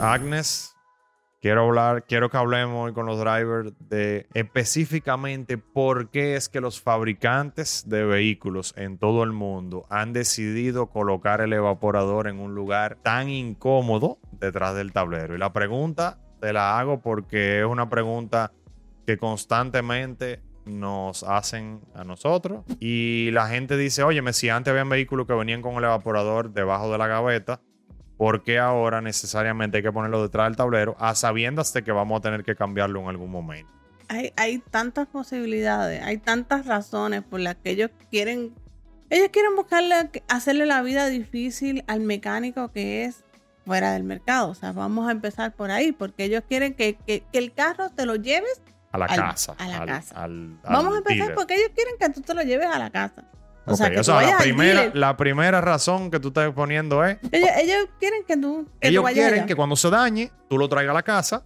Agnes, quiero hablar, quiero que hablemos hoy con los drivers de específicamente por qué es que los fabricantes de vehículos en todo el mundo han decidido colocar el evaporador en un lugar tan incómodo detrás del tablero. Y la pregunta te la hago porque es una pregunta que constantemente nos hacen a nosotros. Y la gente dice, oye, si antes habían vehículos que venían con el evaporador debajo de la gaveta, ¿por qué ahora necesariamente hay que ponerlo detrás del tablero a sabiendas de que vamos a tener que cambiarlo en algún momento? Hay, hay tantas posibilidades, hay tantas razones por las que ellos quieren, ellos quieren buscarle, hacerle la vida difícil al mecánico que es fuera del mercado. O sea, vamos a empezar por ahí, porque ellos quieren que, que, que el carro te lo lleves a la al- casa. a la al- casa. al- Vamos a empezar dealer. porque ellos quieren que tú te lo lleves a la casa. O sea, que o sea, la primera, la primera razón que tú estás poniendo es, Ellos, ellos quieren que tú, que tú ellos vayas quieren allá. que cuando se dañe, tú lo traigas a la casa,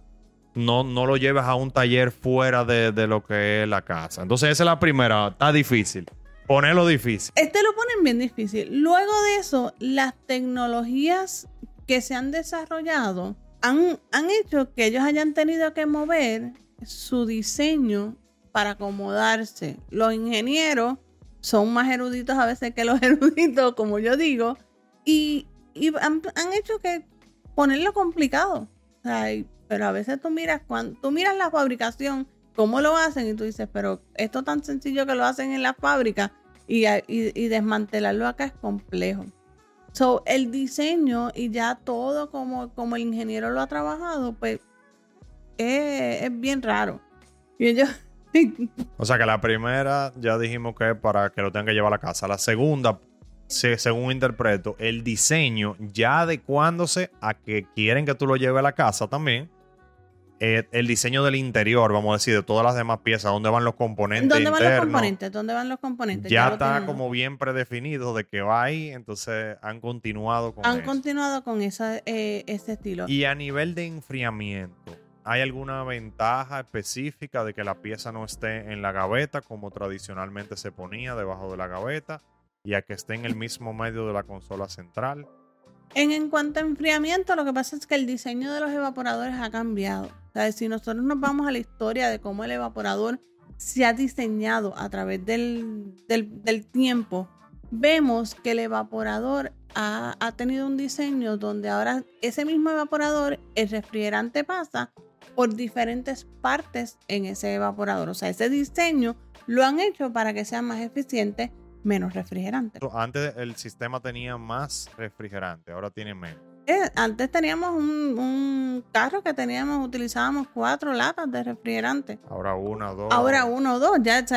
no, no lo lleves a un taller fuera de, de lo que es la casa. Entonces esa es la primera, está difícil. Ponerlo difícil. Este lo ponen bien difícil. Luego de eso, las tecnologías que se han desarrollado han, han hecho que ellos hayan tenido que mover su diseño para acomodarse. Los ingenieros son más eruditos a veces que los eruditos, como yo digo, y, y han, han hecho que ponerlo complicado. O pero a veces tú miras, cuando, tú miras la fabricación, cómo lo hacen, y tú dices, pero esto tan sencillo que lo hacen en la fábrica y, y- desmantelarlo acá es complejo. So, el diseño y ya todo como, como el ingeniero lo ha trabajado, pues es, es bien raro. Y ellos, O sea que la primera ya dijimos que es para que lo tengan que llevar a la casa. La segunda, se- según interpreto, el diseño ya adecuándose a que quieren que tú lo lleves a la casa también. Eh, el diseño del interior, vamos a decir, de todas las demás piezas, dónde van los componentes ¿dónde van los componentes? ¿Dónde van los componentes? Ya está como bien predefinido de que va ahí, entonces han continuado con Han eso. continuado con esa, eh, ese estilo. Y a nivel de enfriamiento, ¿hay alguna ventaja específica de que la pieza no esté en la gaveta como tradicionalmente se ponía debajo de la gaveta y que esté en el mismo medio de la consola central? En, en cuanto a enfriamiento, lo que pasa es que el diseño de los evaporadores ha cambiado. O sea, si nosotros nos vamos a la historia de cómo el evaporador se ha diseñado a través del, del- del tiempo, vemos que el evaporador ha, ha tenido un diseño donde ahora ese mismo evaporador, el refrigerante pasa por diferentes partes en ese evaporador. O sea, ese diseño lo han hecho para que sea más eficiente, menos refrigerante. Antes el sistema tenía más refrigerante, ahora tiene menos. Eh, antes teníamos un, un carro que teníamos, utilizábamos cuatro latas de refrigerante. Ahora una, dos. Ahora uno o dos, ya, o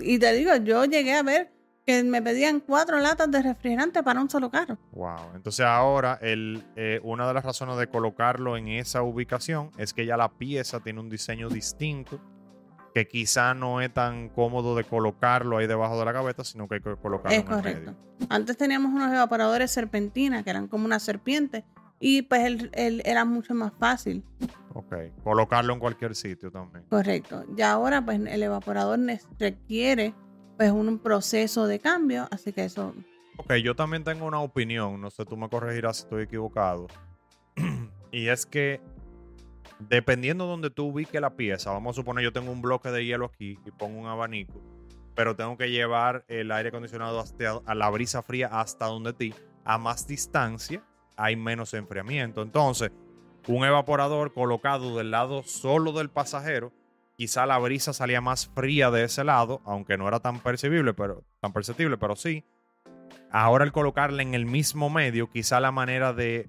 y te digo, yo llegué a ver que me pedían cuatro latas de refrigerante para un solo carro. Wow. Entonces ahora el, eh, una de las razones de colocarlo en esa ubicación es que ya la pieza tiene un diseño distinto que quizá no es tan cómodo de colocarlo ahí debajo de la gaveta, sino que hay que colocarlo Es en el correcto. medio. Antes teníamos unos evaporadores serpentina, que eran como una serpiente, y pues el, el- era mucho más fácil. Ok. Colocarlo en cualquier sitio también. Correcto. Ya ahora pues el evaporador requiere pues un proceso de cambio, así que eso Ok, yo también tengo una opinión, no sé, tú me corregirás si estoy equivocado. y es que dependiendo de donde tú ubiques la pieza, vamos a suponer yo tengo un bloque de hielo aquí y pongo un abanico, pero tengo que llevar el aire acondicionado hasta, a la brisa fría hasta donde ti, a más distancia hay menos enfriamiento. Entonces, un evaporador colocado del lado solo del pasajero, quizá la brisa salía más fría de ese lado, aunque no era tan percibible, pero tan perceptible, pero sí. Ahora el colocarla en el mismo medio, quizá la manera de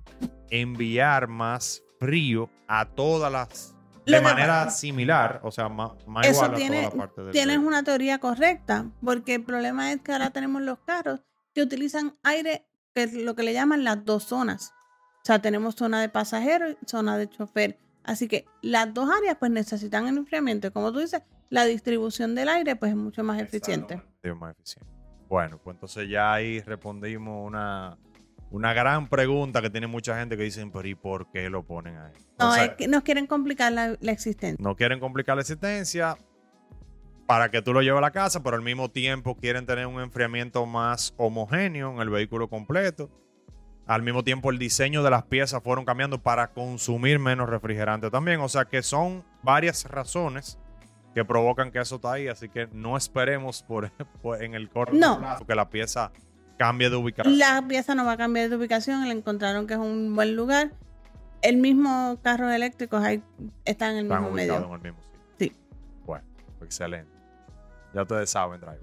enviar más frío a todas las de manera similar, o sea, más, más Eso igual tiene- a toda la parte del Tienes una teoría correcta, porque el problema es que ahora tenemos los carros que utilizan aire, que es lo que le llaman las dos zonas. O sea, tenemos zona de pasajero y zona de chofer. Así que las dos áreas pues necesitan el enfriamiento. Y como tú dices, la distribución del aire pues es mucho más eficiente. Sí, más eficiente. Bueno, pues entonces ya ahí respondimos una, una gran pregunta que tiene mucha gente que dicen, pero ¿y por qué lo ponen ahí? No, O sea, es que nos quieren complicar la, la existencia. no quieren complicar la existencia para que tú lo lleves a la casa, pero al mismo tiempo quieren tener un enfriamiento más homogéneo en el vehículo completo. Al mismo tiempo, el diseño de las piezas fueron cambiando para consumir menos refrigerante también. O sea que son varias razones que provocan que eso está ahí. Así que no esperemos por, por- en el corto No. plazo que la pieza cambie de ubicación. La pieza no va a cambiar de ubicación, le encontraron que es un buen lugar. El mismo carro eléctrico ahí está en el Están mismo medio. en el mismo sitio. Sí. Bueno, excelente. Ya ustedes saben, Driver.